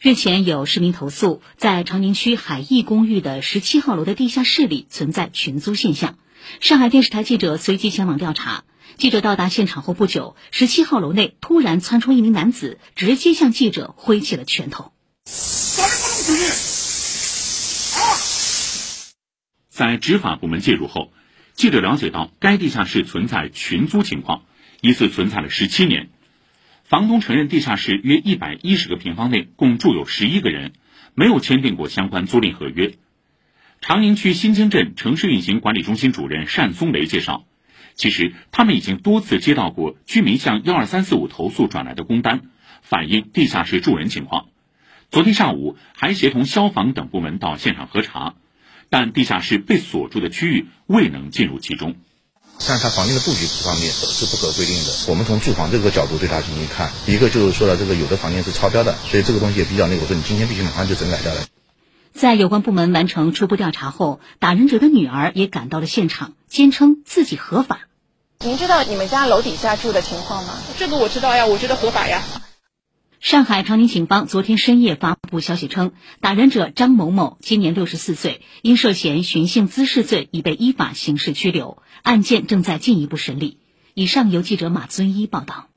日前有市民投诉，在长宁区海逸公寓的十七号楼的地下室里存在群租现象。上海电视台记者随即前往调查。记者到达现场后不久，十七号楼内突然窜出一名男子，直接向记者挥起了拳头。在执法部门介入后，记者了解到该地下室存在群租情况，疑似存在了十七年。房东承认，地下室约一百一十个平方内共住有十一个人，没有签订过相关租赁合约。长宁区新京镇城市运行管理中心主任单松雷介绍，其实他们已经多次接到过居民向幺二三四五投诉转来的工单，反映地下室住人情况。昨天上午还协同消防等部门到现场核查，但地下室被锁住的区域未能进入其中。像它房间的布局方面是不合规定的，我们从住房这个角度对它进行看，一个就是说了，这个有的房间是超标的，所以这个东西也比较那个，我说你今天必须马上就整改掉了。在有关部门完成初步调查后，打人者的女儿也赶到了现场，坚称自己合法。您知道你们家楼底下住的情况吗？这个我知道呀，我觉得合法呀。上海长宁警方昨天深夜发布消息称，打人者张某某今年六十四岁，因涉嫌寻衅滋事罪已被依法刑事拘留，案件正在进一步审理。以上由记者马尊一报道。